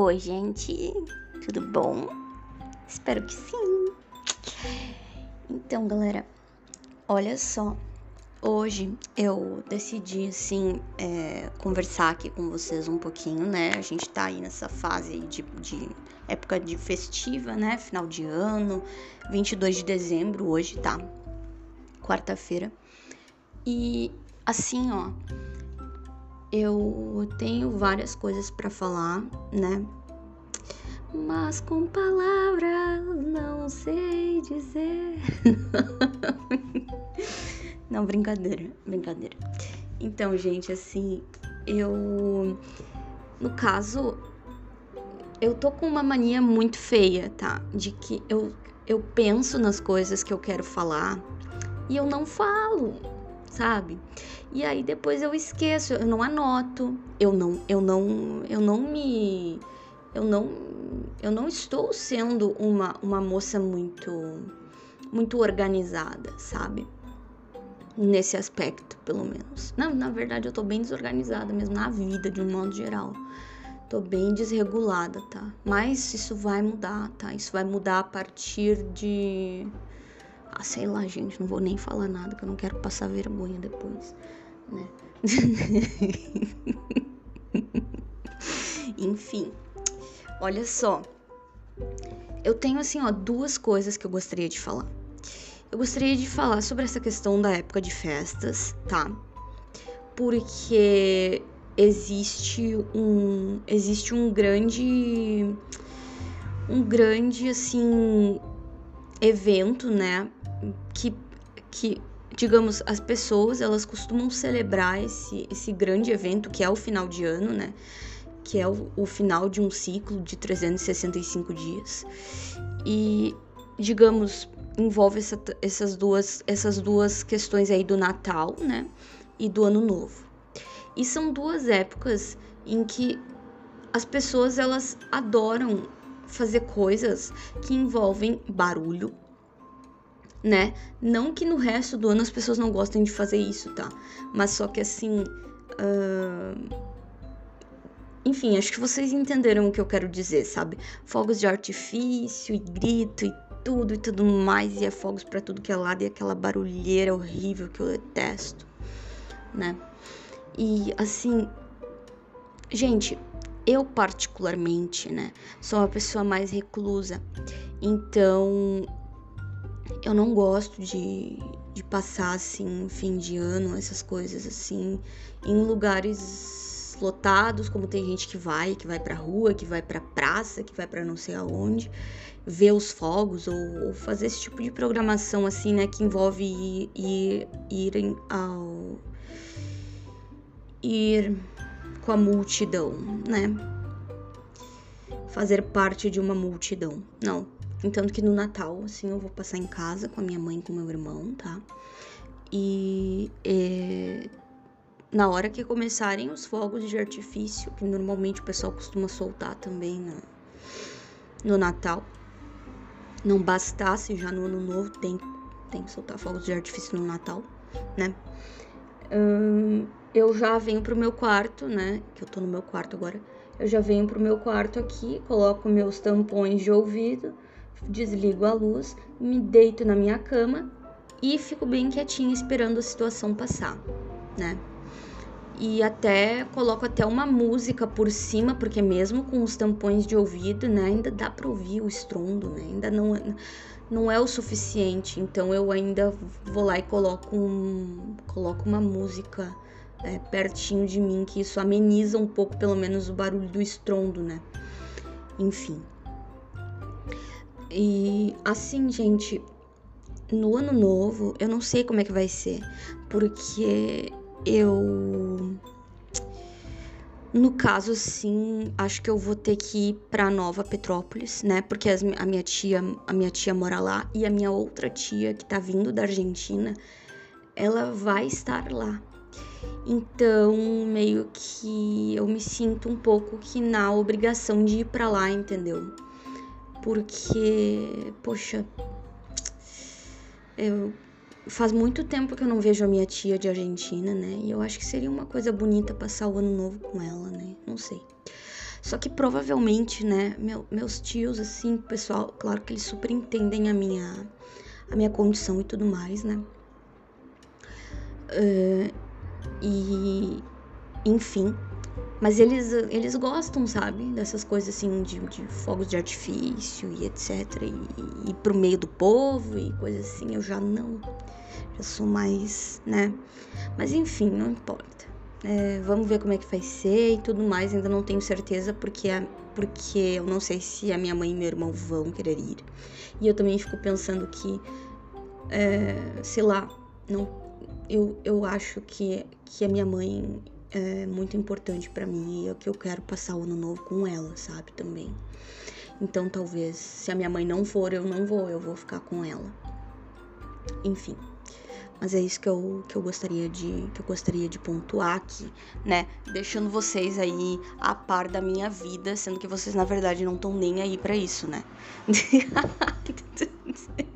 Oi, gente, tudo bom? Espero que sim. Então, galera, olha só. Hoje eu decidi, assim, é, conversar aqui com vocês um pouquinho, né? A gente tá aí nessa fase de, de época de festiva, né? Final de ano, 22 de dezembro, hoje, tá? Quarta-feira. E assim, ó, eu tenho várias coisas para falar, né? Mas com palavras não sei dizer. não, brincadeira, brincadeira. Então, gente, assim, eu. No caso, eu tô com uma mania muito feia, tá? De que eu, eu penso nas coisas que eu quero falar e eu não falo sabe? E aí depois eu esqueço, eu não anoto, eu não, eu não, eu não me, eu não, eu não estou sendo uma, uma moça muito, muito organizada, sabe? Nesse aspecto, pelo menos. Não, na verdade eu tô bem desorganizada mesmo na vida de um modo geral. Tô bem desregulada, tá? Mas isso vai mudar, tá? Isso vai mudar a partir de ah, sei lá, gente, não vou nem falar nada, que eu não quero passar vergonha depois, né? Enfim, olha só. Eu tenho, assim, ó, duas coisas que eu gostaria de falar. Eu gostaria de falar sobre essa questão da época de festas, tá? Porque existe um existe um grande um grande assim evento, né, que, que digamos, as pessoas elas costumam celebrar esse, esse grande evento que é o final de ano, né? Que é o, o final de um ciclo de 365 dias. E, digamos, envolve essa, essas, duas, essas duas questões aí do Natal, né? E do Ano Novo. E são duas épocas em que as pessoas elas adoram fazer coisas que envolvem barulho, né? Não que no resto do ano as pessoas não gostem de fazer isso, tá? Mas só que assim. Uh... Enfim, acho que vocês entenderam o que eu quero dizer, sabe? Fogos de artifício e grito e tudo e tudo mais, e é fogos para tudo que é lado e aquela barulheira horrível que eu detesto, né? E assim, gente, eu particularmente, né, sou uma pessoa mais reclusa. Então, eu não gosto de, de passar assim fim de ano, essas coisas assim, em lugares lotados, como tem gente que vai, que vai pra rua, que vai pra praça, que vai pra não sei aonde, ver os fogos ou, ou fazer esse tipo de programação assim, né, que envolve ir, ir, ir ao ir com a multidão, né? Fazer parte de uma multidão. Não, Entanto que no Natal, assim, eu vou passar em casa com a minha mãe e com meu irmão, tá? E é, na hora que começarem os fogos de artifício, que normalmente o pessoal costuma soltar também no, no Natal, não bastasse já no Ano Novo, tem, tem que soltar fogos de artifício no Natal, né? Hum, eu já venho pro meu quarto, né? Que eu tô no meu quarto agora. Eu já venho pro meu quarto aqui, coloco meus tampões de ouvido desligo a luz, me deito na minha cama e fico bem quietinha esperando a situação passar, né? E até coloco até uma música por cima, porque mesmo com os tampões de ouvido, né, ainda dá para ouvir o estrondo, né? Ainda não é, não é o suficiente. Então eu ainda vou lá e coloco um, coloco uma música é, pertinho de mim que isso ameniza um pouco, pelo menos o barulho do estrondo, né? Enfim. E assim, gente, no ano novo, eu não sei como é que vai ser, porque eu no caso, sim, acho que eu vou ter que ir para Nova Petrópolis, né? Porque as, a minha tia, a minha tia mora lá e a minha outra tia que tá vindo da Argentina, ela vai estar lá. Então, meio que eu me sinto um pouco que na obrigação de ir para lá, entendeu? Porque, poxa, eu faz muito tempo que eu não vejo a minha tia de Argentina, né? E eu acho que seria uma coisa bonita passar o ano novo com ela, né? Não sei. Só que provavelmente, né, meu, meus tios, assim, pessoal, claro que eles super entendem a minha, a minha condição e tudo mais, né? Uh, e, enfim, mas eles, eles gostam, sabe? Dessas coisas assim, de, de fogos de artifício e etc. E, e pro meio do povo e coisas assim. Eu já não. Já sou mais, né? Mas enfim, não importa. É, vamos ver como é que vai ser e tudo mais. Ainda não tenho certeza porque, porque eu não sei se a minha mãe e meu irmão vão querer ir. E eu também fico pensando que, é, sei lá, não, eu, eu acho que, que a minha mãe é muito importante para mim e é que eu quero passar o ano novo com ela, sabe? Também. Então talvez, se a minha mãe não for, eu não vou, eu vou ficar com ela. Enfim. Mas é isso que eu, que eu gostaria de que eu gostaria de pontuar aqui, né? Deixando vocês aí a par da minha vida, sendo que vocês na verdade não estão nem aí para isso, né?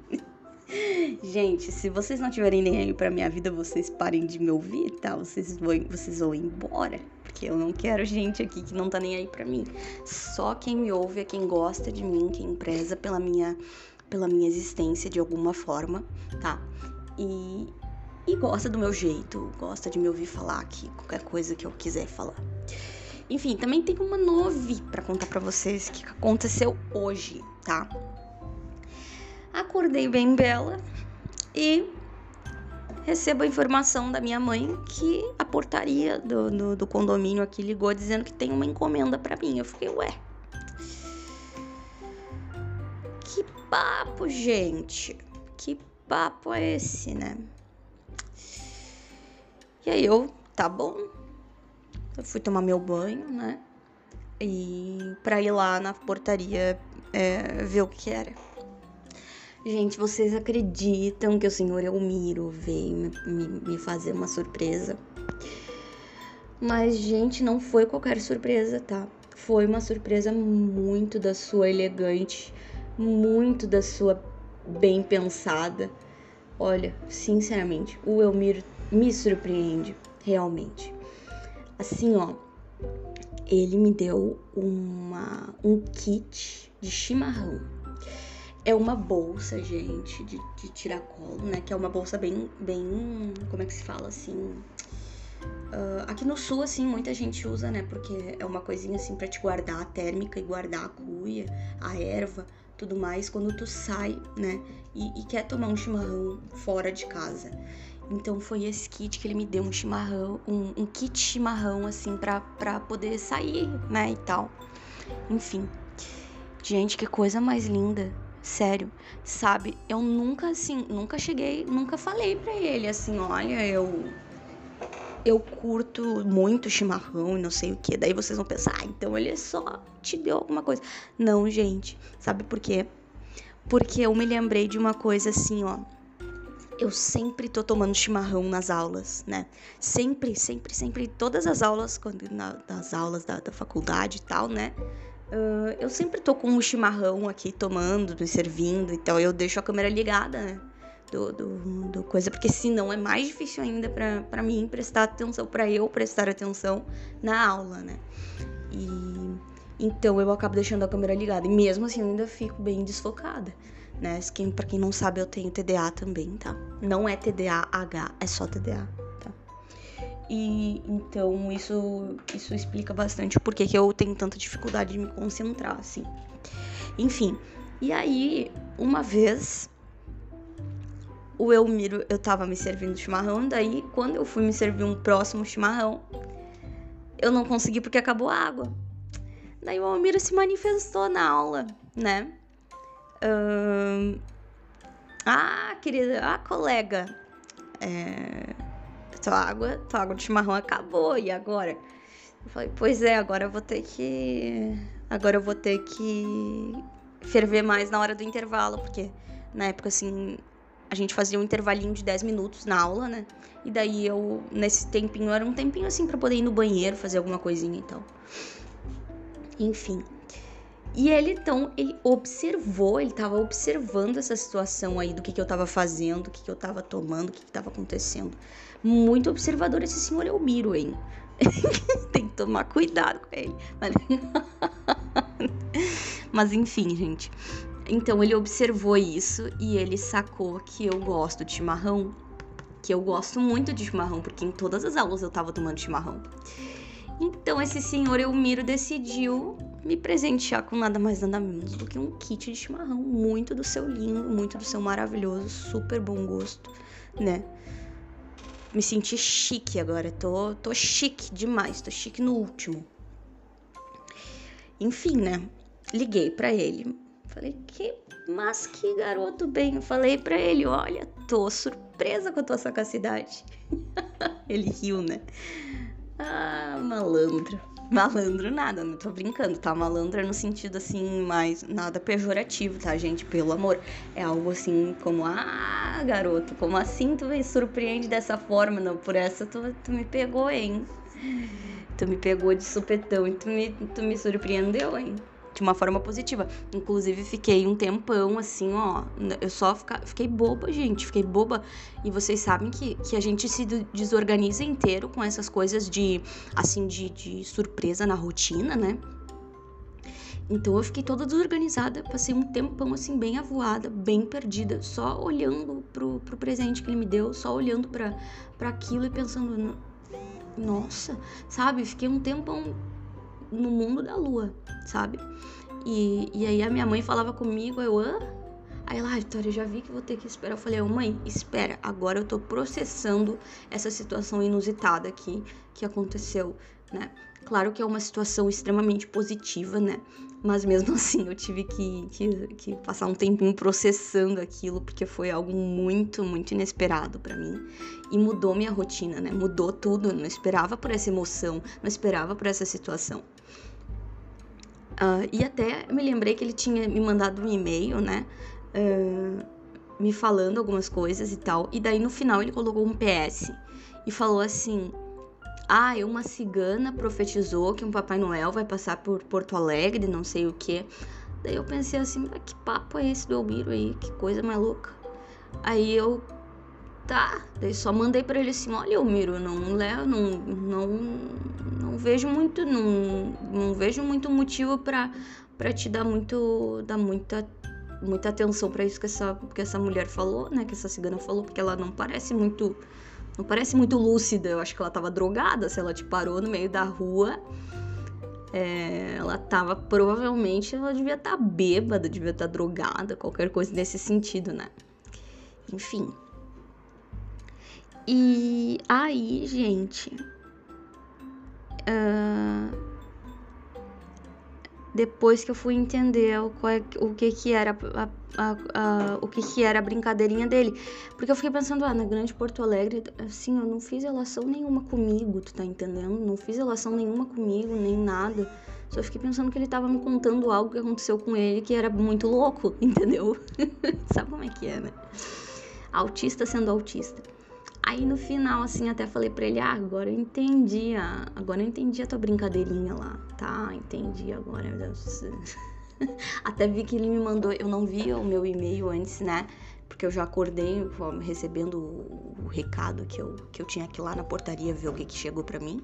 Gente, se vocês não tiverem nem aí pra minha vida, vocês parem de me ouvir, tá? Vocês vão, vocês vão embora. Porque eu não quero gente aqui que não tá nem aí pra mim. Só quem me ouve é quem gosta de mim, quem preza pela minha, pela minha existência de alguma forma, tá? E, e gosta do meu jeito, gosta de me ouvir falar aqui, qualquer coisa que eu quiser falar. Enfim, também tem uma novi para contar para vocês que aconteceu hoje, tá? Acordei bem bela e recebo a informação da minha mãe que a portaria do, do, do condomínio aqui ligou dizendo que tem uma encomenda para mim. Eu fiquei, ué. Que papo, gente. Que papo é esse, né? E aí eu, tá bom. Eu fui tomar meu banho, né? E pra ir lá na portaria é, ver o que era. Gente, vocês acreditam que o senhor Elmiro veio me, me, me fazer uma surpresa? Mas, gente, não foi qualquer surpresa, tá? Foi uma surpresa muito da sua elegante, muito da sua bem pensada. Olha, sinceramente, o Elmiro me surpreende, realmente. Assim, ó, ele me deu uma, um kit de chimarrão é uma bolsa, gente, de, de tiracolo, né? Que é uma bolsa bem, bem, como é que se fala assim? Uh, aqui no sul, assim, muita gente usa, né? Porque é uma coisinha assim para te guardar a térmica e guardar a cuia, a erva, tudo mais, quando tu sai, né? E, e quer tomar um chimarrão fora de casa. Então foi esse kit que ele me deu, um chimarrão, um, um kit chimarrão, assim, pra, pra poder sair, né? E tal. Enfim. Gente, que coisa mais linda. Sério, sabe? Eu nunca, assim, nunca cheguei, nunca falei pra ele assim, olha, eu. Eu curto muito chimarrão e não sei o que. Daí vocês vão pensar, ah, então ele só te deu alguma coisa. Não, gente. Sabe por quê? Porque eu me lembrei de uma coisa assim, ó. Eu sempre tô tomando chimarrão nas aulas, né? Sempre, sempre, sempre. Todas as aulas, quando na, nas aulas da, da faculdade e tal, né? Uh, eu sempre tô com um chimarrão aqui tomando, me servindo, então eu deixo a câmera ligada, né? Do, do, do coisa, porque senão é mais difícil ainda para mim prestar atenção, para eu prestar atenção na aula, né? E então eu acabo deixando a câmera ligada, e mesmo assim eu ainda fico bem desfocada, né? Pra quem não sabe, eu tenho TDA também, tá? Não é TDAH, é só TDA. E então isso, isso explica bastante porquê que eu tenho tanta dificuldade de me concentrar, assim. Enfim, e aí, uma vez, o Elmiro, eu tava me servindo chimarrão, daí quando eu fui me servir um próximo chimarrão, eu não consegui porque acabou a água. Daí o Elmiro se manifestou na aula, né? Ah, querida, ah, colega, é tua água, tua água de chimarrão acabou, e agora? Eu falei, pois é, agora eu vou ter que. Agora eu vou ter que ferver mais na hora do intervalo, porque na época, assim, a gente fazia um intervalinho de 10 minutos na aula, né? E daí eu, nesse tempinho, era um tempinho assim para poder ir no banheiro, fazer alguma coisinha e tal. Enfim. E ele então, ele observou, ele tava observando essa situação aí do que, que eu tava fazendo, do que, que eu tava tomando, o que, que tava acontecendo. Muito observador esse senhor Elmiro, hein? Tem que tomar cuidado com ele. Mas... Enfim, gente. Então ele observou isso e ele sacou que eu gosto de chimarrão. Que eu gosto muito de chimarrão, porque em todas as aulas eu tava tomando chimarrão. Então esse senhor Elmiro decidiu me presentear com nada mais nada menos do que um kit de chimarrão. Muito do seu lindo, muito do seu maravilhoso, super bom gosto, né? Me senti chique agora, tô, tô chique demais, tô chique no último. Enfim, né? Liguei para ele. Falei, que, mas que garoto bem. Falei para ele, olha, tô surpresa com a tua sagacidade. ele riu, né? Ah, malandro. Malandro nada, não tô brincando, tá? Malandro é no sentido assim, mais nada pejorativo, tá, gente? Pelo amor. É algo assim como, ah, garoto, como assim tu me surpreende dessa forma? Não, por essa tu, tu me pegou, hein? Tu me pegou de supetão e tu me, tu me surpreendeu, hein? De uma forma positiva. Inclusive, fiquei um tempão assim, ó. Eu só fica, fiquei boba, gente. Fiquei boba. E vocês sabem que, que a gente se desorganiza inteiro com essas coisas de, assim, de, de surpresa na rotina, né? Então eu fiquei toda desorganizada, passei um tempão assim, bem avoada, bem perdida, só olhando pro, pro presente que ele me deu, só olhando para aquilo e pensando, nossa, sabe? Fiquei um tempão no mundo da lua, sabe? E, e aí a minha mãe falava comigo, eu, hã? Aí ela, ah, Vitória, já vi que vou ter que esperar. Eu falei, oh, mãe, espera, agora eu tô processando essa situação inusitada aqui que aconteceu, né? Claro que é uma situação extremamente positiva, né? Mas mesmo assim eu tive que, que, que passar um tempinho processando aquilo, porque foi algo muito, muito inesperado para mim. E mudou minha rotina, né? Mudou tudo. Eu não esperava por essa emoção, não esperava por essa situação. Uh, e até me lembrei que ele tinha me mandado um e-mail, né? Uh, me falando algumas coisas e tal. E daí no final ele colocou um PS e falou assim: Ah, uma cigana profetizou que um Papai Noel vai passar por Porto Alegre, não sei o que. Daí eu pensei assim: ah, Que papo é esse do Elmiro aí? Que coisa maluca. Aí eu tá. Daí só mandei para ele assim, olha, Elmiro, não, não, não, não vejo muito, não, não vejo muito motivo para te dar muito, dar muita muita atenção para isso que essa, que essa mulher falou, né? Que essa cigana falou, porque ela não parece muito. Não parece muito lúcida. Eu acho que ela tava drogada. Se ela te parou no meio da rua, é, ela tava. Provavelmente ela devia estar tá bêbada, devia estar tá drogada, qualquer coisa nesse sentido, né? Enfim. E aí, gente. Uh, depois que eu fui entender o, é, o que que era a, a, a, o que que era a brincadeirinha dele, porque eu fiquei pensando, ah, na Grande Porto Alegre, assim, eu não fiz relação nenhuma comigo, tu tá entendendo? Não fiz relação nenhuma comigo, nem nada. Só fiquei pensando que ele tava me contando algo que aconteceu com ele que era muito louco, entendeu? Sabe como é que é, né? Autista sendo autista. Aí no final, assim, até falei pra ele, ah, agora eu entendi, a... agora eu entendi a tua brincadeirinha lá, tá? Entendi agora. até vi que ele me mandou, eu não vi o meu e-mail antes, né? Porque eu já acordei recebendo o recado que eu, que eu tinha aqui lá na portaria ver o que, que chegou para mim.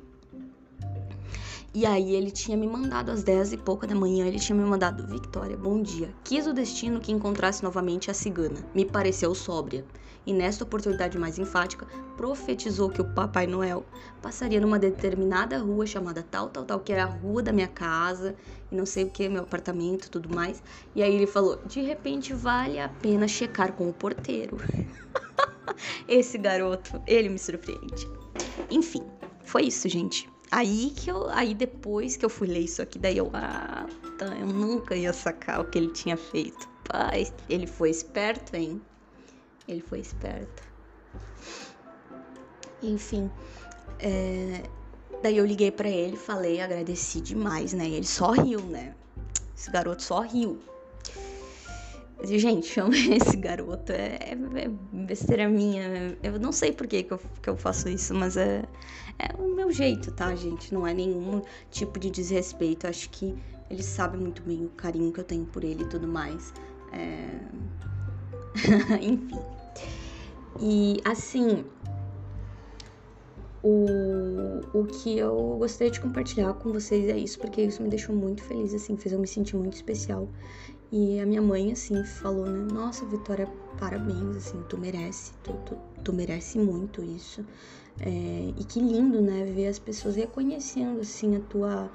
E aí ele tinha me mandado às 10 e pouca da manhã, ele tinha me mandado, Victoria, bom dia. Quis o destino que encontrasse novamente a cigana. Me pareceu sóbria e nesta oportunidade mais enfática, profetizou que o Papai Noel passaria numa determinada rua chamada tal, tal, tal, que era a rua da minha casa e não sei o que, meu apartamento tudo mais. E aí ele falou: de repente vale a pena checar com o porteiro. Esse garoto, ele me surpreende. Enfim, foi isso, gente. Aí que eu, aí depois que eu fui ler isso aqui, daí eu, ah, tá, eu nunca ia sacar o que ele tinha feito. Pai, ele foi esperto, hein? Ele foi esperto. Enfim, é... daí eu liguei para ele, falei, agradeci demais, né? ele só riu, né? Esse garoto só riu. Gente, esse garoto. É, é, é, besteira minha. Eu não sei por que, que, eu, que eu faço isso, mas é, é o meu jeito, tá, gente? Não é nenhum tipo de desrespeito. Acho que ele sabe muito bem o carinho que eu tenho por ele e tudo mais. É... Enfim. E assim, o, o que eu gostaria de compartilhar com vocês é isso, porque isso me deixou muito feliz, assim, fez eu me sentir muito especial. E a minha mãe, assim, falou, né? Nossa, Vitória, parabéns, assim, tu merece, tu, tu, tu merece muito isso. É, e que lindo, né? Ver as pessoas reconhecendo, assim, a tua,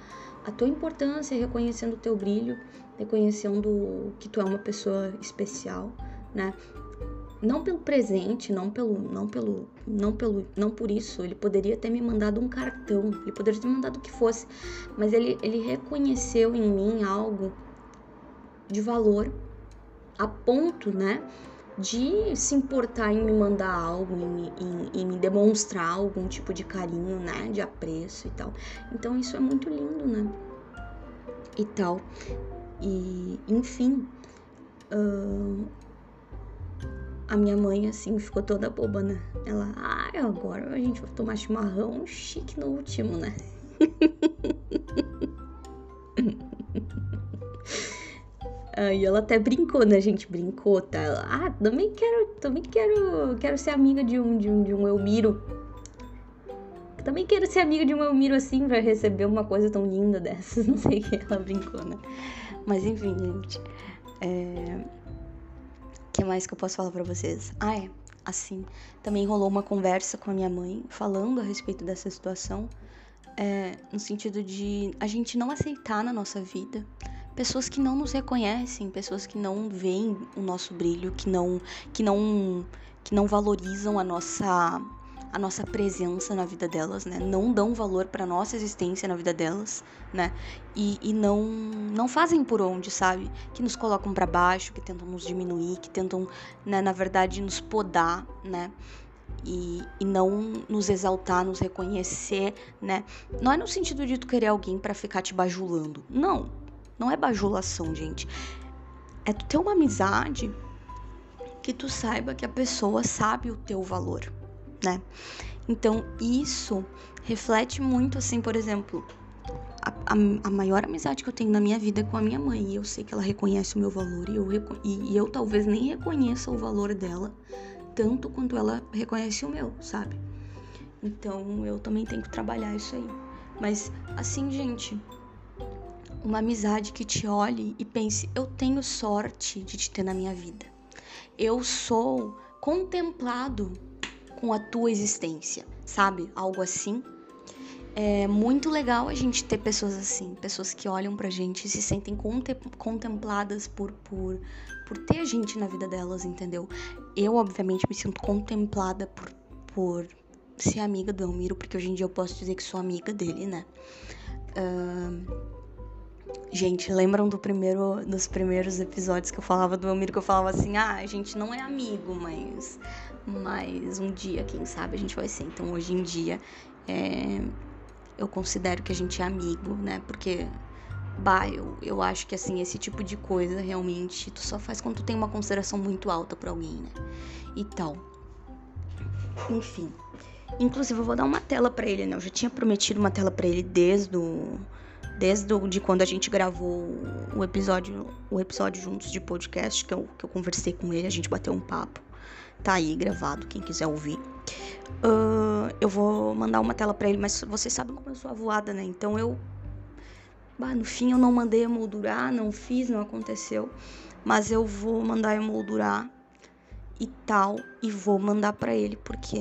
a tua importância, reconhecendo o teu brilho, reconhecendo que tu é uma pessoa especial, né? Não pelo presente, não pelo, não pelo, não pelo, não por isso. Ele poderia ter me mandado um cartão, ele poderia ter me mandado o que fosse, mas ele, ele reconheceu em mim algo de valor a ponto, né, de se importar em me mandar algo, em, em, em, me demonstrar algum tipo de carinho, né, de apreço e tal. Então isso é muito lindo, né, e tal. E, enfim, uh, a minha mãe, assim, ficou toda boba, né? Ela, ah, agora a gente vai tomar chimarrão chique no último, né? Aí ela até brincou, né? A gente brincou, tá? Ela, ah, também quero, também quero, quero ser amiga de um, de um, de um Elmiro. Também quero ser amiga de um Elmiro assim pra receber uma coisa tão linda dessas. Não sei o que ela brincou, né? Mas enfim, gente. É... Mais que eu posso falar pra vocês? Ah, é. Assim, também rolou uma conversa com a minha mãe falando a respeito dessa situação. É, no sentido de a gente não aceitar na nossa vida pessoas que não nos reconhecem, pessoas que não veem o nosso brilho, que não que não que não valorizam a nossa a nossa presença na vida delas, né? Não dão valor para nossa existência na vida delas, né? E, e não não fazem por onde, sabe? Que nos colocam para baixo, que tentam nos diminuir, que tentam, né, na verdade, nos podar, né? E, e, não nos exaltar, nos reconhecer, né? Não é no sentido de tu querer alguém para ficar te bajulando. Não, não é bajulação, gente. É tu ter uma amizade que tu saiba que a pessoa sabe o teu valor, né? Então, isso reflete muito, assim, por exemplo, a, a, a, maior amizade que eu tenho na minha vida é com a minha mãe. E eu sei que ela reconhece o meu valor e eu, e, e eu talvez nem reconheça o valor dela tanto quanto ela reconhece o meu, sabe? Então eu também tenho que trabalhar isso aí. Mas assim, gente, uma amizade que te olhe e pense: eu tenho sorte de te ter na minha vida. Eu sou contemplado com a tua existência, sabe? Algo assim. É muito legal a gente ter pessoas assim, pessoas que olham pra gente e se sentem contempladas por, por, por ter a gente na vida delas, entendeu? Eu, obviamente, me sinto contemplada por, por ser amiga do Elmiro, porque hoje em dia eu posso dizer que sou amiga dele, né? Uh, Gente, lembram do primeiro, dos primeiros episódios que eu falava do Elmiro, que eu falava assim, ah, a gente não é amigo, mas, mas um dia, quem sabe, a gente vai ser. Então, hoje em dia, é, eu considero que a gente é amigo, né? Porque, bah, eu, eu acho que, assim, esse tipo de coisa, realmente, tu só faz quando tu tem uma consideração muito alta por alguém, né? E tal. Enfim. Inclusive, eu vou dar uma tela para ele, né? Eu já tinha prometido uma tela para ele desde o desde de quando a gente gravou o episódio, o episódio juntos de podcast, que eu, que eu conversei com ele, a gente bateu um papo. Tá aí gravado, quem quiser ouvir. Uh, eu vou mandar uma tela para ele, mas vocês sabem como eu sou avoada, né? Então eu. Bah, no fim eu não mandei emoldurar, não fiz, não aconteceu. Mas eu vou mandar emoldurar e tal, e vou mandar para ele, porque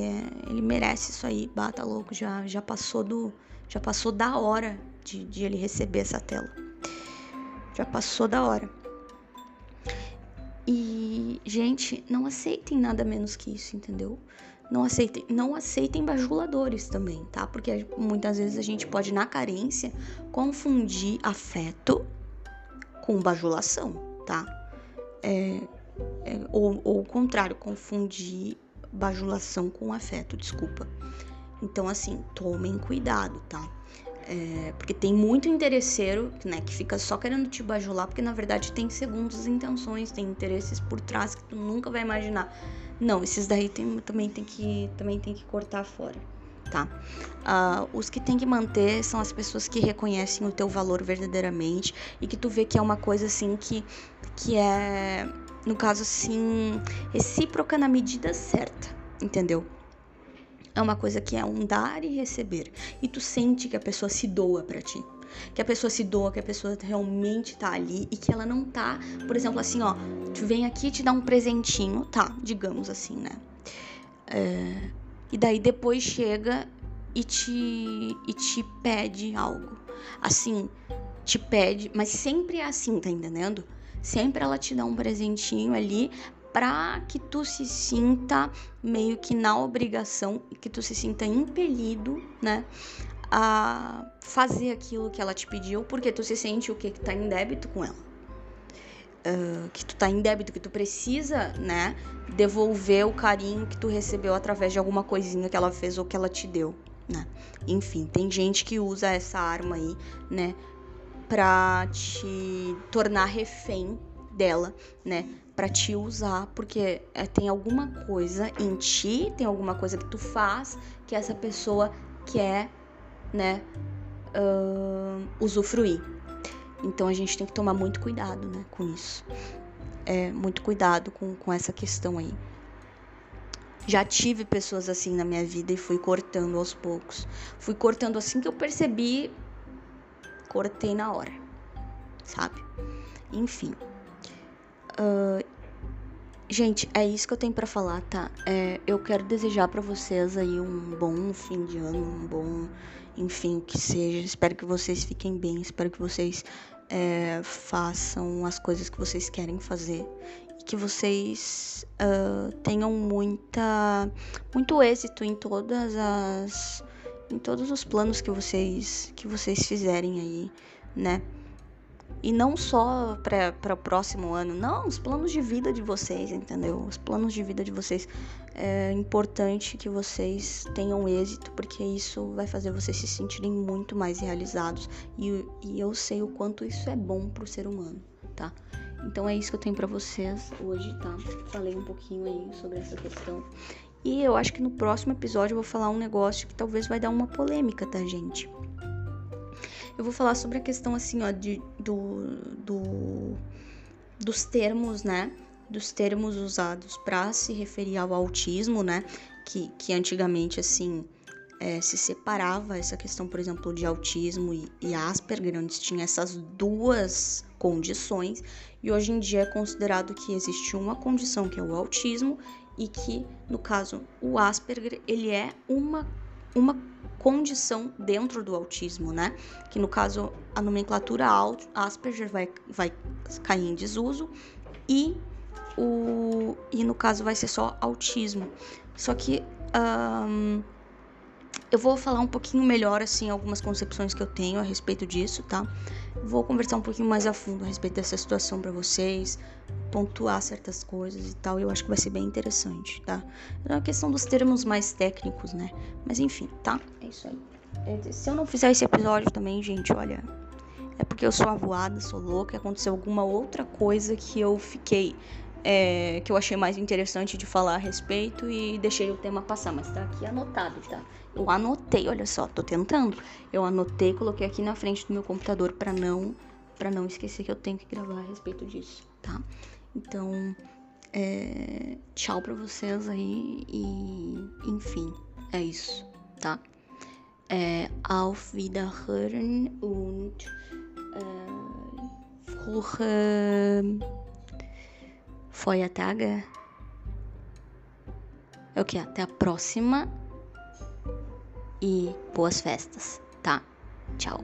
ele merece isso aí. Bata tá louco, já, já passou do. Já passou da hora de, de ele receber essa tela. Já passou da hora. E, gente, não aceitem nada menos que isso, entendeu? Não aceitem, não aceitem bajuladores também, tá? Porque muitas vezes a gente pode, na carência, confundir afeto com bajulação, tá? É, é, ou, ou o contrário, confundir bajulação com afeto, desculpa. Então, assim, tomem cuidado, tá? É, porque tem muito interesseiro, né, que fica só querendo te bajular, porque na verdade tem segundas intenções, tem interesses por trás que tu nunca vai imaginar. Não, esses daí tem, também, tem que, também tem que cortar fora, tá? Uh, os que tem que manter são as pessoas que reconhecem o teu valor verdadeiramente e que tu vê que é uma coisa assim que, que é, no caso assim, recíproca na medida certa, entendeu? É uma coisa que é um dar e receber. E tu sente que a pessoa se doa para ti. Que a pessoa se doa, que a pessoa realmente tá ali e que ela não tá, por exemplo, assim, ó, tu vem aqui te dá um presentinho, tá? Digamos assim, né? É, e daí depois chega e te, e te pede algo. Assim, te pede, mas sempre é assim, tá entendendo? Sempre ela te dá um presentinho ali para que tu se sinta meio que na obrigação, que tu se sinta impelido, né, a fazer aquilo que ela te pediu, porque tu se sente o que que tá em débito com ela. Uh, que tu tá em débito, que tu precisa, né, devolver o carinho que tu recebeu através de alguma coisinha que ela fez ou que ela te deu, né? Enfim, tem gente que usa essa arma aí, né, pra te tornar refém dela, né? Para te usar, porque é, tem alguma coisa em ti, tem alguma coisa que tu faz que essa pessoa quer, né? Uh, usufruir. Então a gente tem que tomar muito cuidado, né? Com isso. É, muito cuidado com, com essa questão aí. Já tive pessoas assim na minha vida e fui cortando aos poucos. Fui cortando assim que eu percebi, cortei na hora, sabe? Enfim. Gente, é isso que eu tenho para falar, tá? É, eu quero desejar para vocês aí um bom fim de ano, um bom, enfim, que seja. Espero que vocês fiquem bem, espero que vocês é, façam as coisas que vocês querem fazer e que vocês uh, tenham muita, muito êxito em todas as, em todos os planos que vocês, que vocês fizerem aí, né? E não só para o próximo ano, não, os planos de vida de vocês, entendeu? Os planos de vida de vocês. É importante que vocês tenham êxito, porque isso vai fazer vocês se sentirem muito mais realizados. E, e eu sei o quanto isso é bom para o ser humano, tá? Então é isso que eu tenho para vocês hoje, tá? Falei um pouquinho aí sobre essa questão. E eu acho que no próximo episódio eu vou falar um negócio que talvez vai dar uma polêmica, tá, gente? Eu vou falar sobre a questão assim, ó, de, do, do, dos termos, né? Dos termos usados para se referir ao autismo, né? Que, que antigamente, assim, é, se separava essa questão, por exemplo, de autismo e, e Asperger, onde tinha essas duas condições, e hoje em dia é considerado que existe uma condição que é o autismo e que, no caso, o Asperger, ele é uma, uma condição dentro do autismo, né? Que no caso a nomenclatura Asperger vai, vai cair em desuso e o e no caso vai ser só autismo. Só que um, eu vou falar um pouquinho melhor assim algumas concepções que eu tenho a respeito disso, tá? Vou conversar um pouquinho mais a fundo a respeito dessa situação para vocês, pontuar certas coisas e tal. Eu acho que vai ser bem interessante, tá? É uma questão dos termos mais técnicos, né? Mas enfim, tá? É isso aí. É, se eu não fizer esse episódio também, gente, olha, é porque eu sou avoada, sou louca, aconteceu alguma outra coisa que eu fiquei é, que eu achei mais interessante de falar a respeito e deixei o tema passar, mas tá aqui anotado, tá? Eu anotei, olha só, tô tentando. Eu anotei, coloquei aqui na frente do meu computador para não para não esquecer que eu tenho que gravar a respeito disso, tá? Então, é, tchau para vocês aí e enfim, é isso, tá? É, auf Wiederhören und äh, frohe Feiertage. É o que? Até a próxima e boas festas, tá? Tchau.